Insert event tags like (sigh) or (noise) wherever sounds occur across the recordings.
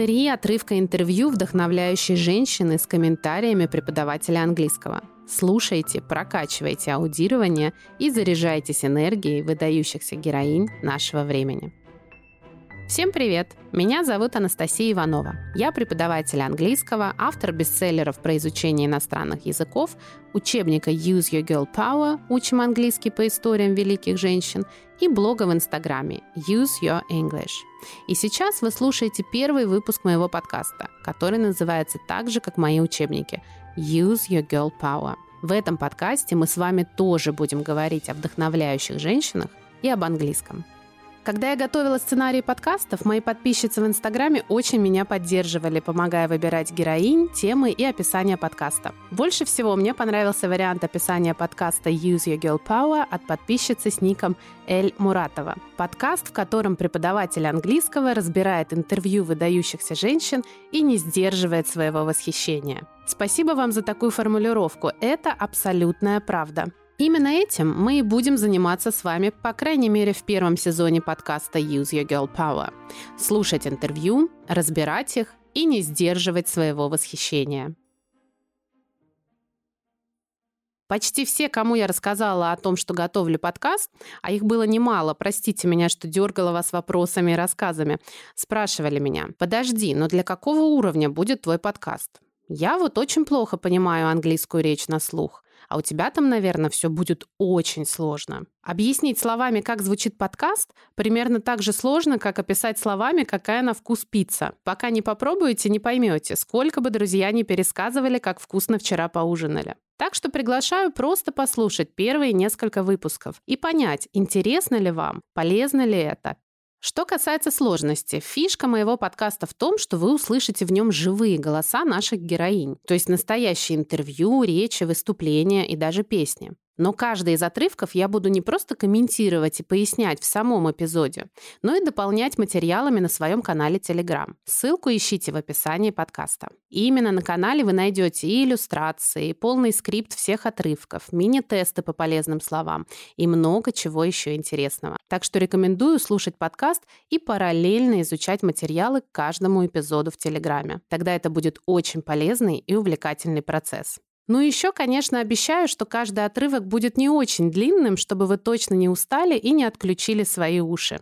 Три отрывка интервью вдохновляющей женщины с комментариями преподавателя английского. Слушайте, прокачивайте аудирование и заряжайтесь энергией выдающихся героинь нашего времени. Всем привет! Меня зовут Анастасия Иванова. Я преподаватель английского, автор бестселлеров про изучение иностранных языков, учебника Use Your Girl Power «Учим английский по историям великих женщин» и блога в Инстаграме Use Your English. И сейчас вы слушаете первый выпуск моего подкаста, который называется так же, как мои учебники Use Your Girl Power. В этом подкасте мы с вами тоже будем говорить о вдохновляющих женщинах и об английском. Когда я готовила сценарий подкастов, мои подписчицы в Инстаграме очень меня поддерживали, помогая выбирать героинь, темы и описание подкаста. Больше всего мне понравился вариант описания подкаста Use Your Girl Power от подписчицы с ником Эль Муратова. Подкаст, в котором преподаватель английского разбирает интервью выдающихся женщин и не сдерживает своего восхищения. Спасибо вам за такую формулировку. Это абсолютная правда. Именно этим мы и будем заниматься с вами, по крайней мере, в первом сезоне подкаста Use Your Girl Power. Слушать интервью, разбирать их и не сдерживать своего восхищения. Почти все, кому я рассказала о том, что готовлю подкаст, а их было немало, простите меня, что дергала вас вопросами и рассказами, спрашивали меня, подожди, но для какого уровня будет твой подкаст? Я вот очень плохо понимаю английскую речь на слух а у тебя там, наверное, все будет очень сложно. Объяснить словами, как звучит подкаст, примерно так же сложно, как описать словами, какая на вкус пицца. Пока не попробуете, не поймете, сколько бы друзья не пересказывали, как вкусно вчера поужинали. Так что приглашаю просто послушать первые несколько выпусков и понять, интересно ли вам, полезно ли это, что касается сложности, фишка моего подкаста в том, что вы услышите в нем живые голоса наших героинь, то есть настоящие интервью, речи, выступления и даже песни. Но каждый из отрывков я буду не просто комментировать и пояснять в самом эпизоде, но и дополнять материалами на своем канале Telegram. Ссылку ищите в описании подкаста. И именно на канале вы найдете и иллюстрации, и полный скрипт всех отрывков, мини-тесты по полезным словам и много чего еще интересного. Так что рекомендую слушать подкаст и параллельно изучать материалы к каждому эпизоду в Телеграме. Тогда это будет очень полезный и увлекательный процесс. Ну и еще, конечно, обещаю, что каждый отрывок будет не очень длинным, чтобы вы точно не устали и не отключили свои уши.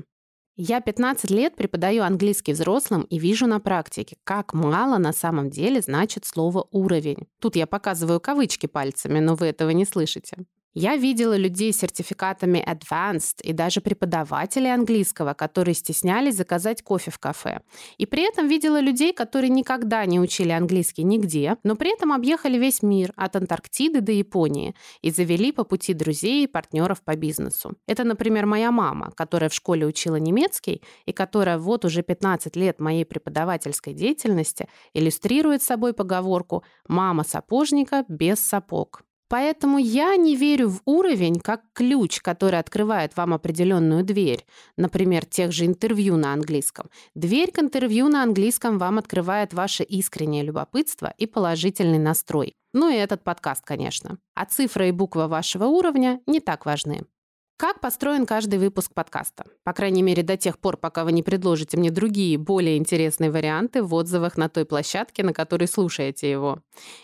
Я 15 лет преподаю английский взрослым и вижу на практике, как мало на самом деле значит слово «уровень». Тут я показываю кавычки пальцами, но вы этого не слышите. Я видела людей с сертификатами Advanced и даже преподавателей английского, которые стеснялись заказать кофе в кафе. И при этом видела людей, которые никогда не учили английский нигде, но при этом объехали весь мир от Антарктиды до Японии и завели по пути друзей и партнеров по бизнесу. Это, например, моя мама, которая в школе учила немецкий и которая вот уже 15 лет моей преподавательской деятельности иллюстрирует собой поговорку «мама сапожника без сапог». Поэтому я не верю в уровень как ключ, который открывает вам определенную дверь. Например, тех же интервью на английском. Дверь к интервью на английском вам открывает ваше искреннее любопытство и положительный настрой. Ну и этот подкаст, конечно. А цифра и буква вашего уровня не так важны. Как построен каждый выпуск подкаста? По крайней мере, до тех пор, пока вы не предложите мне другие, более интересные варианты в отзывах на той площадке, на которой слушаете его.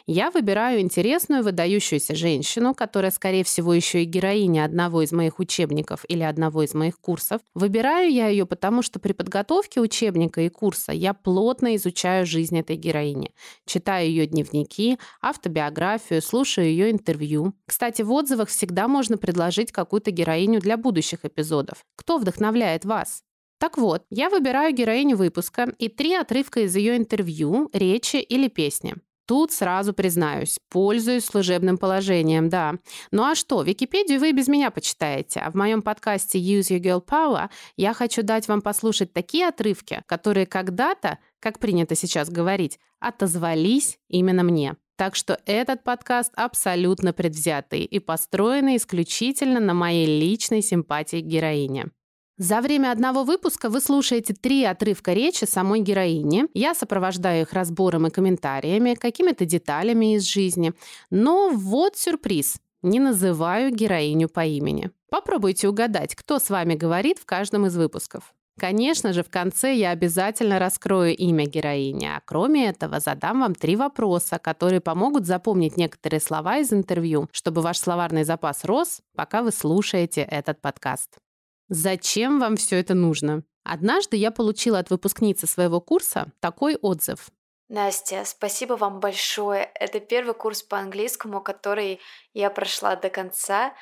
Я выбираю интересную, выдающуюся женщину, которая, скорее всего, еще и героиня одного из моих учебников или одного из моих курсов. Выбираю я ее, потому что при подготовке учебника и курса я плотно изучаю жизнь этой героини. Читаю ее дневники, автобиографию, слушаю ее интервью. Кстати, в отзывах всегда можно предложить какую-то героиню героиню для будущих эпизодов? Кто вдохновляет вас? Так вот, я выбираю героиню выпуска и три отрывка из ее интервью, речи или песни. Тут сразу признаюсь, пользуюсь служебным положением, да. Ну а что, Википедию вы без меня почитаете, а в моем подкасте Use Your Girl Power я хочу дать вам послушать такие отрывки, которые когда-то, как принято сейчас говорить, отозвались именно мне. Так что этот подкаст абсолютно предвзятый и построенный исключительно на моей личной симпатии к героине. За время одного выпуска вы слушаете три отрывка речи самой героини. Я сопровождаю их разбором и комментариями, какими-то деталями из жизни. Но вот сюрприз. Не называю героиню по имени. Попробуйте угадать, кто с вами говорит в каждом из выпусков. Конечно же, в конце я обязательно раскрою имя героини, а кроме этого задам вам три вопроса, которые помогут запомнить некоторые слова из интервью, чтобы ваш словарный запас рос, пока вы слушаете этот подкаст. Зачем вам все это нужно? Однажды я получила от выпускницы своего курса такой отзыв. Настя, спасибо вам большое. Это первый курс по английскому, который я прошла до конца.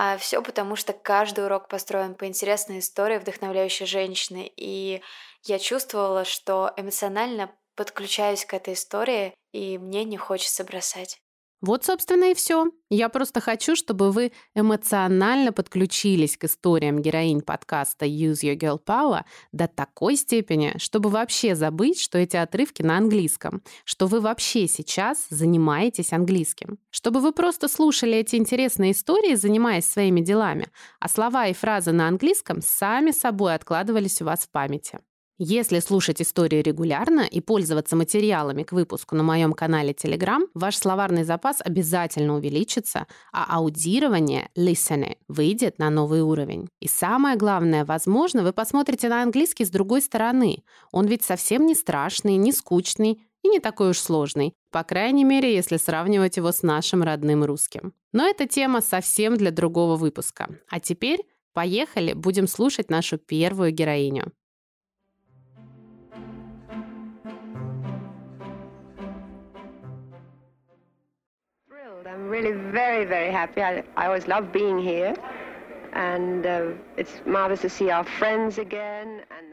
А все потому, что каждый урок построен по интересной истории вдохновляющей женщины. И я чувствовала, что эмоционально подключаюсь к этой истории, и мне не хочется бросать. Вот, собственно, и все. Я просто хочу, чтобы вы эмоционально подключились к историям героинь подкаста Use Your Girl Power до такой степени, чтобы вообще забыть, что эти отрывки на английском, что вы вообще сейчас занимаетесь английским, чтобы вы просто слушали эти интересные истории, занимаясь своими делами, а слова и фразы на английском сами собой откладывались у вас в памяти. Если слушать истории регулярно и пользоваться материалами к выпуску на моем канале Telegram, ваш словарный запас обязательно увеличится, а аудирование, listening, выйдет на новый уровень. И самое главное, возможно, вы посмотрите на английский с другой стороны. Он ведь совсем не страшный, не скучный и не такой уж сложный, по крайней мере, если сравнивать его с нашим родным русским. Но эта тема совсем для другого выпуска. А теперь поехали, будем слушать нашу первую героиню. Really very, very happy. I, I always love being here. And uh, it's marvelous to see our friends again. And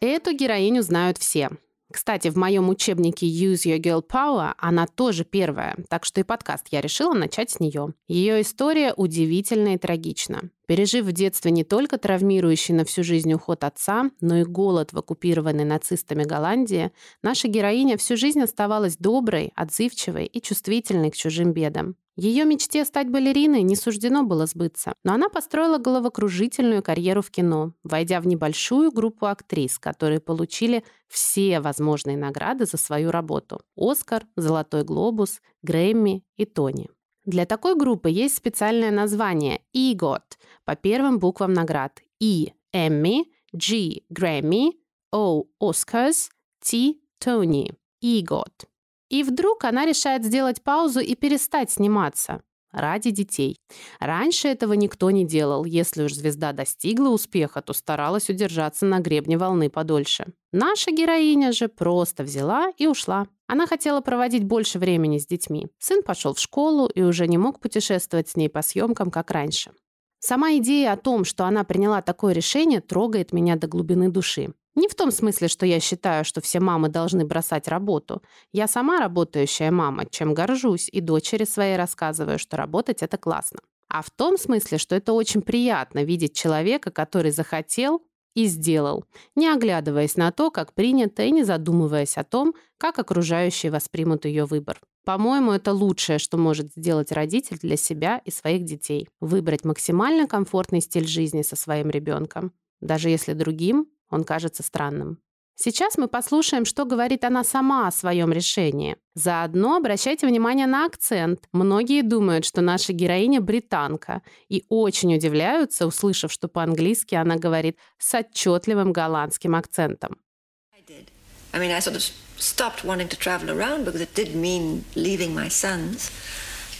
Эту героиню знают все. Кстати, в моем учебнике Use Your Girl Power она тоже первая, так что и подкаст я решила начать с нее. Ее история удивительна и трагична. Пережив в детстве не только травмирующий на всю жизнь уход отца, но и голод в оккупированной нацистами Голландии, наша героиня всю жизнь оставалась доброй, отзывчивой и чувствительной к чужим бедам. Ее мечте стать балериной не суждено было сбыться, но она построила головокружительную карьеру в кино, войдя в небольшую группу актрис, которые получили все возможные награды за свою работу. Оскар, Золотой глобус, Грэмми и Тони. Для такой группы есть специальное название EGOT по первым буквам наград E – Emmy, G – Grammy, O – Oscars, T – Tony. EGOT. И вдруг она решает сделать паузу и перестать сниматься. Ради детей. Раньше этого никто не делал. Если уж звезда достигла успеха, то старалась удержаться на гребне волны подольше. Наша героиня же просто взяла и ушла. Она хотела проводить больше времени с детьми. Сын пошел в школу и уже не мог путешествовать с ней по съемкам, как раньше. Сама идея о том, что она приняла такое решение, трогает меня до глубины души. Не в том смысле, что я считаю, что все мамы должны бросать работу. Я сама работающая мама, чем горжусь, и дочери своей рассказываю, что работать – это классно. А в том смысле, что это очень приятно видеть человека, который захотел и сделал, не оглядываясь на то, как принято, и не задумываясь о том, как окружающие воспримут ее выбор. По-моему, это лучшее, что может сделать родитель для себя и своих детей. Выбрать максимально комфортный стиль жизни со своим ребенком, даже если другим он кажется странным. Сейчас мы послушаем, что говорит она сама о своем решении. Заодно обращайте внимание на акцент. Многие думают, что наша героиня британка и очень удивляются, услышав, что по-английски она говорит с отчетливым голландским акцентом.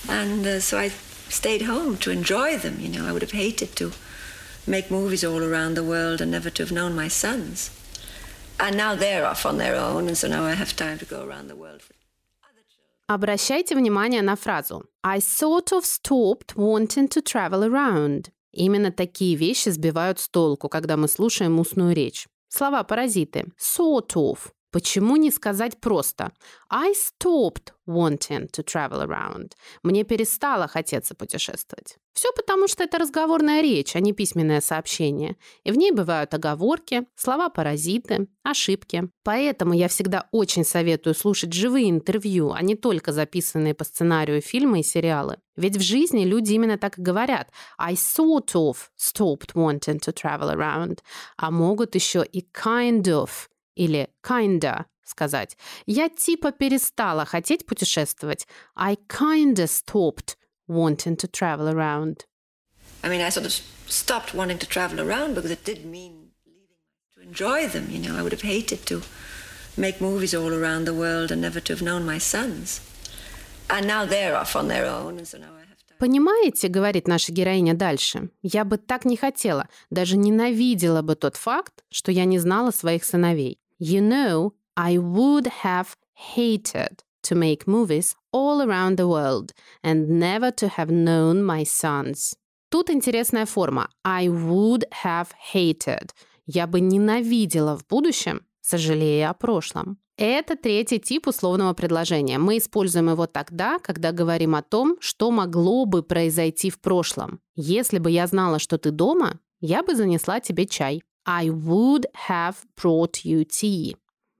Uh, stayed home to enjoy them. You know, I would have hated to make movies all around the world and never to have known my sons. And now they're off on their own, and so now I have time to go around the world. Обращайте внимание на фразу I sort of stopped wanting to travel around. Именно такие вещи сбивают с толку, когда мы слушаем устную речь. Слова-паразиты. Sort of Почему не сказать просто I stopped wanting to travel around. Мне перестало хотеться путешествовать. Все потому, что это разговорная речь, а не письменное сообщение. И в ней бывают оговорки, слова-паразиты, ошибки. Поэтому я всегда очень советую слушать живые интервью, а не только записанные по сценарию фильмы и сериалы. Ведь в жизни люди именно так и говорят. I sort of stopped wanting to travel around. А могут еще и kind of – или kinda сказать. Я типа перестала хотеть путешествовать. I kinda stopped wanting to travel around. I mean, I sort of stopped wanting to travel around because it did mean enjoy them, you know. I would have hated to make movies all around the world and never to have known my sons. And now they're off on their own, and so now I have to... Понимаете, говорит наша героиня дальше, я бы так не хотела, даже ненавидела бы тот факт, что я не знала своих сыновей. You know, I would have hated to make movies all around the world and never to have known my sons. Тут интересная форма. I would have hated. Я бы ненавидела в будущем, сожалея о прошлом. Это третий тип условного предложения. Мы используем его тогда, когда говорим о том, что могло бы произойти в прошлом. Если бы я знала, что ты дома, я бы занесла тебе чай. I would have brought you tea.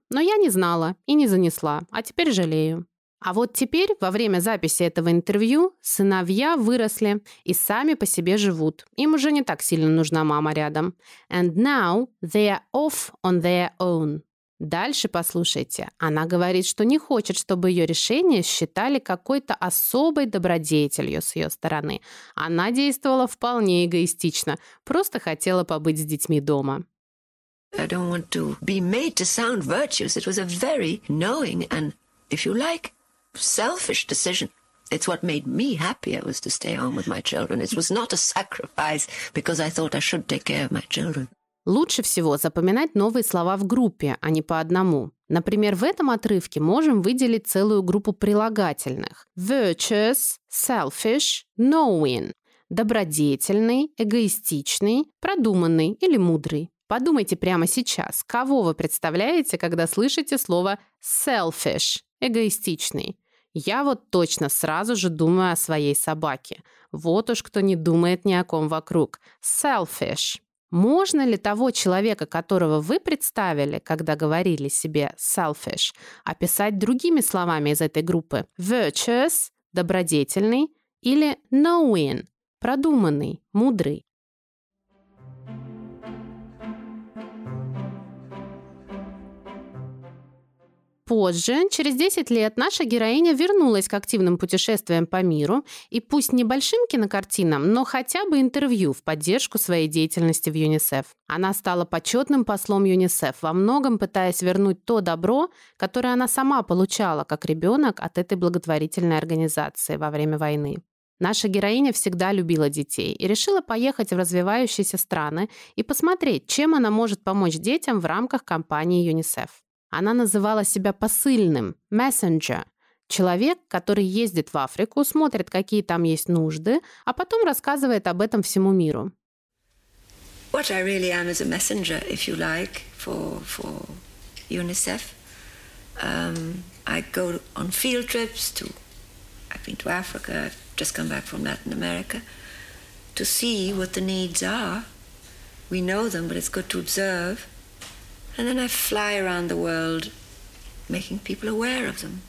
Но я не знала и не занесла, а теперь жалею. А вот теперь, во время записи этого интервью, сыновья выросли и сами по себе живут. Им уже не так сильно нужна мама рядом. And now they are off on their own. Дальше послушайте. Она говорит, что не хочет, чтобы ее решение считали какой-то особой добродетелью с ее стороны. Она действовала вполне эгоистично, просто хотела побыть с детьми дома. I don't want to be made to sound virtuous. It was a very knowing and, if you like, selfish decision. It's what made me happier was to stay home with my children. It was not a sacrifice because I thought I should take care of my children. Лучше всего запоминать новые слова в группе, а не по одному. Например, в этом отрывке можем выделить целую группу прилагательных. Virtuous, selfish, knowing. Добродетельный, эгоистичный, продуманный или мудрый. Подумайте прямо сейчас, кого вы представляете, когда слышите слово selfish, эгоистичный. Я вот точно сразу же думаю о своей собаке. Вот уж кто не думает ни о ком вокруг. Selfish. Можно ли того человека, которого вы представили, когда говорили себе selfish, описать другими словами из этой группы? Virtuous – добродетельный или knowing – продуманный, мудрый. Позже, через 10 лет, наша героиня вернулась к активным путешествиям по миру и пусть небольшим кинокартинам, но хотя бы интервью в поддержку своей деятельности в ЮНИСЕФ. Она стала почетным послом ЮНИСЕФ, во многом пытаясь вернуть то добро, которое она сама получала как ребенок от этой благотворительной организации во время войны. Наша героиня всегда любила детей и решила поехать в развивающиеся страны и посмотреть, чем она может помочь детям в рамках кампании ЮНИСЕФ. Она называла себя посыльным, messenger, человек, который ездит в Африку, смотрит, какие там есть нужды, а потом рассказывает об этом всему миру. What I really am is a messenger, if you like, for, for UNICEF. Um, I go on field trips to, I've been to Africa, I've just come back from Latin America, to see what the needs are. We know them, but it's good to observe And then I fly around the world, making people aware of them.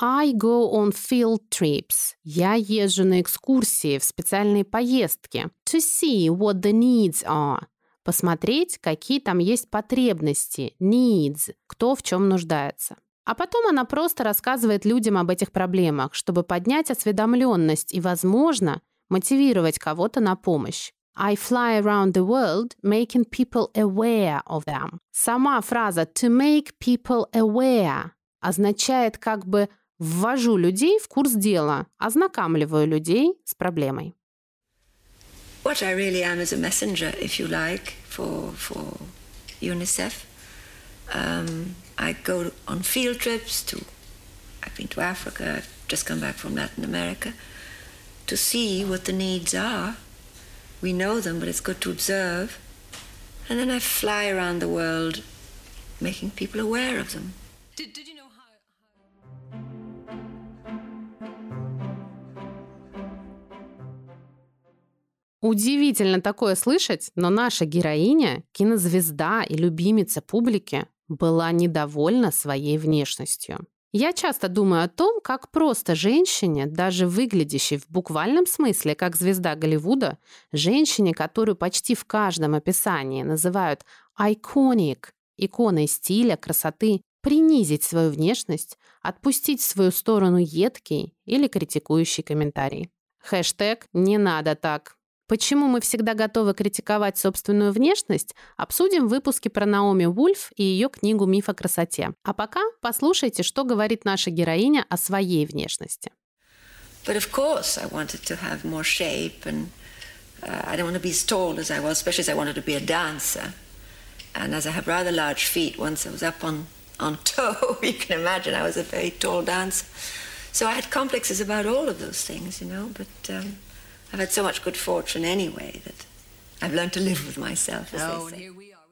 I go on field trips. Я езжу на экскурсии, в специальные поездки. To see what the needs are. Посмотреть, какие там есть потребности. Needs. Кто в чем нуждается. А потом она просто рассказывает людям об этих проблемах, чтобы поднять осведомленность и, возможно, мотивировать кого-то на помощь. I fly around the world making people aware of them. Сама фраза to make people aware означает как бы ввожу людей в курс дела, ознакомливаю людей с проблемой. What I really am is a messenger, if you like, for, for UNICEF. Um, I go on field trips to, I've been to Africa, I've just come back from Latin America, to see what the needs are We know them, but it's good to observe. And then I fly around the world making people aware of them. Did, did you know how, Удивительно такое слышать, но наша героиня, кинозвезда и любимица публики, была недовольна своей внешностью. Я часто думаю о том, как просто женщине, даже выглядящей в буквальном смысле как звезда Голливуда, женщине, которую почти в каждом описании называют iconic, иконой стиля, красоты, принизить свою внешность, отпустить в свою сторону едкий или критикующий комментарий. Хэштег «Не надо так». Почему мы всегда готовы критиковать собственную внешность, обсудим в выпуске про Наоми Вульф и ее книгу «Миф о красоте». А пока послушайте, что говорит наша героиня о своей внешности. But of course I wanted to have more shape and uh, I don't want to be as tall as I was, especially as I wanted to be a dancer. And as I have rather large feet, once I was up on, on toe, you can imagine I was a very tall dancer. So I had complexes about all of those things, you know, but um, I've had so much good fortune anyway that I've learned to live with myself, as oh.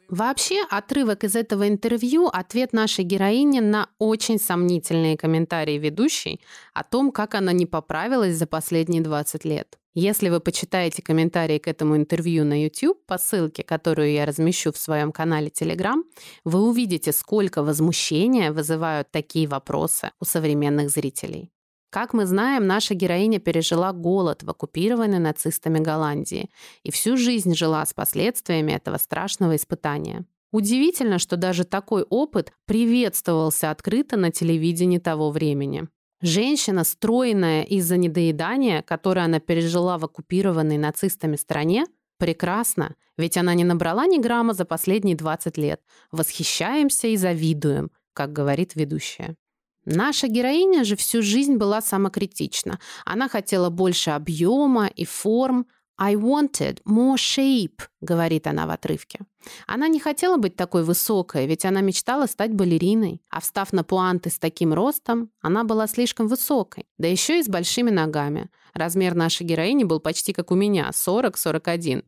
Вообще, отрывок из этого интервью – ответ нашей героини на очень сомнительные комментарии ведущей о том, как она не поправилась за последние 20 лет. Если вы почитаете комментарии к этому интервью на YouTube по ссылке, которую я размещу в своем канале Telegram, вы увидите, сколько возмущения вызывают такие вопросы у современных зрителей. Как мы знаем, наша героиня пережила голод в оккупированной нацистами Голландии и всю жизнь жила с последствиями этого страшного испытания. Удивительно, что даже такой опыт приветствовался открыто на телевидении того времени. Женщина, стройная из-за недоедания, которое она пережила в оккупированной нацистами стране, прекрасна, ведь она не набрала ни грамма за последние 20 лет. Восхищаемся и завидуем, как говорит ведущая. Наша героиня же всю жизнь была самокритична. Она хотела больше объема и форм. «I wanted more shape», — говорит она в отрывке. Она не хотела быть такой высокой, ведь она мечтала стать балериной. А встав на пуанты с таким ростом, она была слишком высокой, да еще и с большими ногами. Размер нашей героини был почти как у меня — 40-41.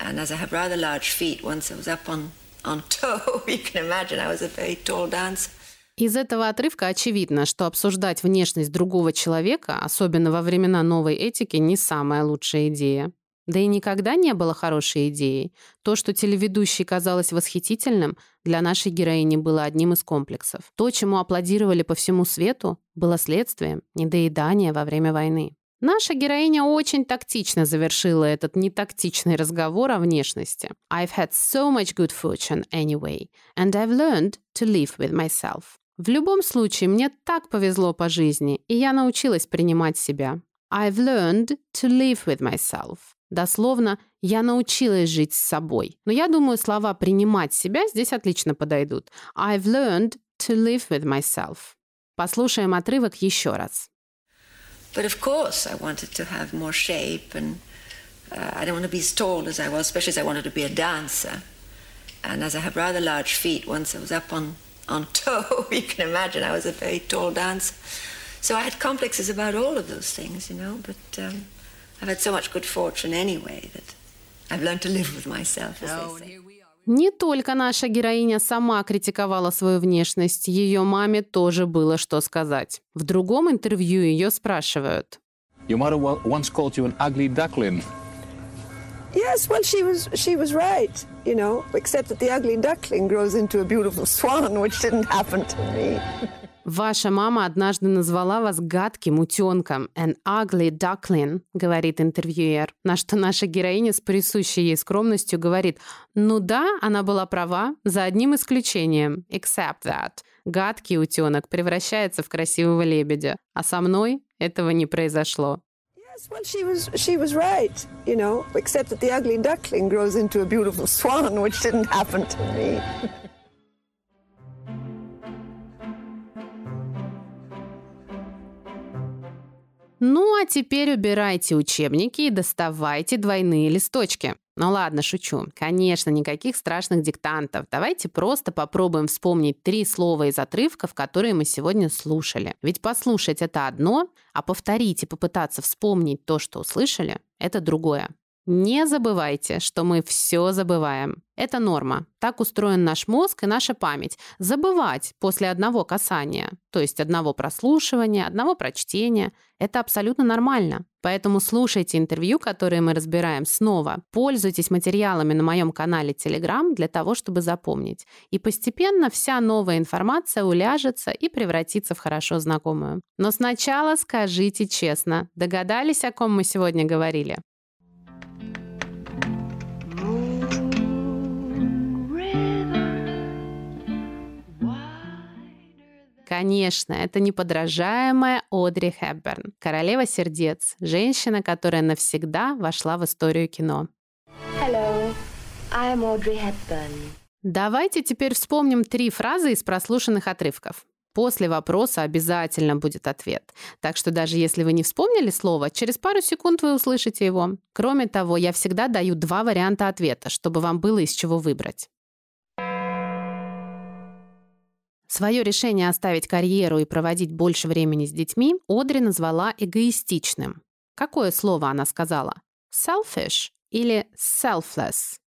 And as I have rather large feet, once I was up on, on (laughs) toe, you can imagine I was a very tall dancer. Из этого отрывка очевидно, что обсуждать внешность другого человека, особенно во времена новой этики, не самая лучшая идея. Да и никогда не было хорошей идеей. То, что телеведущий казалось восхитительным, для нашей героини было одним из комплексов. То, чему аплодировали по всему свету, было следствием недоедания во время войны. Наша героиня очень тактично завершила этот нетактичный разговор о внешности. I've had so much good fortune anyway, and I've learned to live with myself. В любом случае, мне так повезло по жизни, и я научилась принимать себя. I've learned to live with myself. Дословно, я научилась жить с собой. Но я думаю, слова «принимать себя» здесь отлично подойдут. I've learned to live with myself. Послушаем отрывок еще раз. But of course I wanted to have more shape and uh, I don't want to be as tall as I was, especially as I wanted to be a dancer. And as I have rather large feet, once I was up on on toe. You can imagine I was a very tall dancer. So I had complexes about all of those things, you know, but um, I've had so much good fortune anyway that I've learned to live with myself, as they say. Не только наша героиня сама критиковала свою внешность, ее маме тоже было что сказать. В другом интервью ее спрашивают. Your mother once called you an ugly duckling. Yes, well, she was she was right, you know, except that the ugly duckling grows into a beautiful swan, which didn't happen to me. Ваша мама однажды назвала вас гадким утенком. An ugly duckling, говорит интервьюер. На что наша героиня с присущей ей скромностью говорит, ну да, она была права, за одним исключением. Except that. Гадкий утенок превращается в красивого лебедя. А со мной этого не произошло. Yes, well, she was she was right, you know, except that the ugly duckling grows into a beautiful swan, (laughs) which didn't happen to me. (laughs) Ну, а теперь убирайте учебники и доставайте двойные листочки. Ну ладно, шучу. Конечно, никаких страшных диктантов. Давайте просто попробуем вспомнить три слова из отрывков, которые мы сегодня слушали. Ведь послушать это одно, а повторить и попытаться вспомнить то, что услышали, это другое. Не забывайте, что мы все забываем. Это норма. Так устроен наш мозг и наша память. Забывать после одного касания, то есть одного прослушивания, одного прочтения, это абсолютно нормально. Поэтому слушайте интервью, которые мы разбираем снова. Пользуйтесь материалами на моем канале Telegram для того, чтобы запомнить. И постепенно вся новая информация уляжется и превратится в хорошо знакомую. Но сначала скажите честно, догадались, о ком мы сегодня говорили? Конечно, это неподражаемая Одри Хепберн, королева сердец, женщина, которая навсегда вошла в историю кино. Hello, I'm Audrey Hepburn. Давайте теперь вспомним три фразы из прослушанных отрывков. После вопроса обязательно будет ответ. Так что даже если вы не вспомнили слово, через пару секунд вы услышите его. Кроме того, я всегда даю два варианта ответа, чтобы вам было из чего выбрать. Свое решение оставить карьеру и проводить больше времени с детьми Одри назвала эгоистичным. Какое слово она сказала? Selfish или selfless?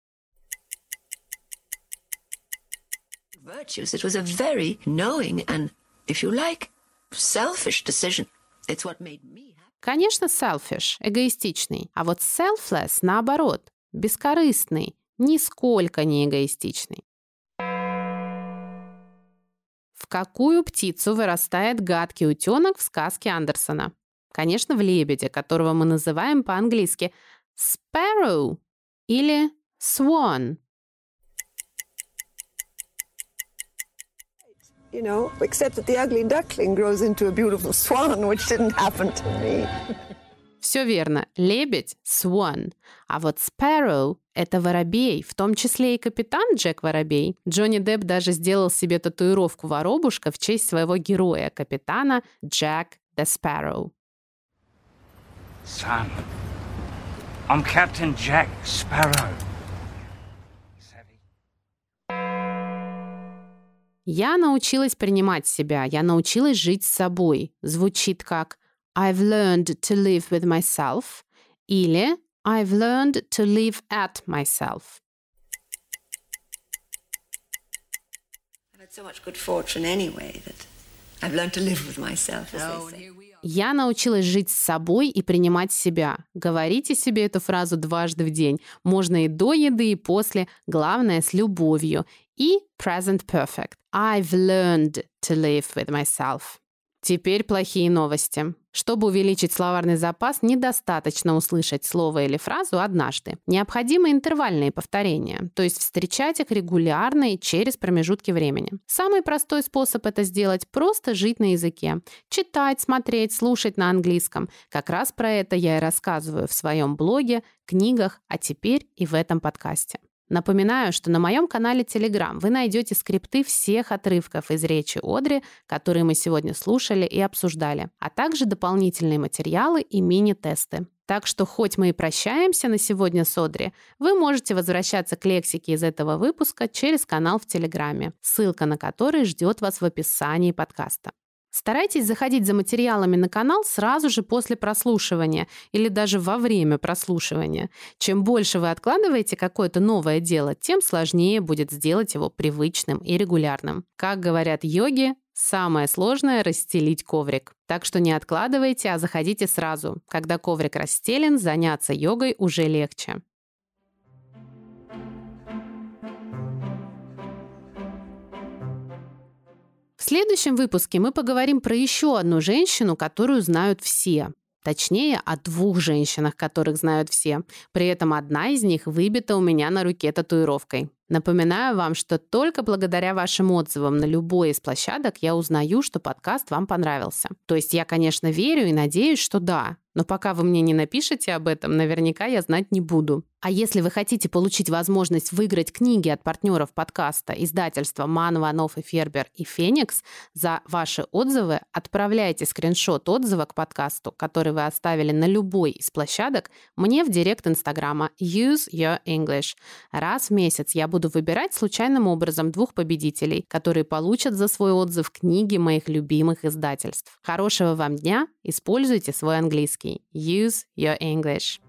Virtues, it was a very knowing and, if you like, selfish decision. It's what made me happy. Конечно, selfish, эгоистичный. А вот selfless, наоборот, бескорыстный, нисколько не эгоистичный. В какую птицу вырастает гадкий утенок в сказке Андерсона? Конечно, в лебедя, которого мы называем по-английски sparrow или swan. You know, except that the ugly duckling grows into a beautiful swan, which didn't happen to me. Все верно. Лебедь – swan. А вот sparrow – это воробей, в том числе и капитан Джек Воробей. Джонни Депп даже сделал себе татуировку воробушка в честь своего героя, капитана Джек the Sparrow. Son, I'm Captain Jack Sparrow. Я научилась принимать себя, я научилась жить с собой. Звучит как I've learned to live with myself или I've learned to live at myself. I've had so much good fortune anyway that I've learned to live with myself, as they say. Я научилась жить с собой и принимать себя. Говорите себе эту фразу дважды в день. Можно и до еды, и после. Главное, с любовью. И present perfect. I've learned to live with myself. Теперь плохие новости. Чтобы увеличить словарный запас, недостаточно услышать слово или фразу однажды. Необходимы интервальные повторения, то есть встречать их регулярно и через промежутки времени. Самый простой способ это сделать – просто жить на языке. Читать, смотреть, слушать на английском. Как раз про это я и рассказываю в своем блоге, книгах, а теперь и в этом подкасте. Напоминаю, что на моем канале Telegram вы найдете скрипты всех отрывков из речи Одри, которые мы сегодня слушали и обсуждали, а также дополнительные материалы и мини-тесты. Так что хоть мы и прощаемся на сегодня с Одри, вы можете возвращаться к лексике из этого выпуска через канал в Телеграме, ссылка на который ждет вас в описании подкаста. Старайтесь заходить за материалами на канал сразу же после прослушивания или даже во время прослушивания. Чем больше вы откладываете какое-то новое дело, тем сложнее будет сделать его привычным и регулярным. Как говорят йоги, самое сложное – расстелить коврик. Так что не откладывайте, а заходите сразу. Когда коврик расстелен, заняться йогой уже легче. Следующем выпуске мы поговорим про еще одну женщину, которую знают все. Точнее, о двух женщинах, которых знают все. При этом одна из них выбита у меня на руке татуировкой. Напоминаю вам, что только благодаря вашим отзывам на любой из площадок я узнаю, что подкаст вам понравился. То есть я, конечно, верю и надеюсь, что да, но пока вы мне не напишете об этом, наверняка я знать не буду. А если вы хотите получить возможность выиграть книги от партнеров подкаста издательства Ман, Ванов и Фербер и Феникс за ваши отзывы, отправляйте скриншот отзыва к подкасту, который вы оставили на любой из площадок, мне в директ Инстаграма Use Your English. Раз в месяц я буду выбирать случайным образом двух победителей, которые получат за свой отзыв книги моих любимых издательств. Хорошего вам дня, используйте свой английский. Use your English.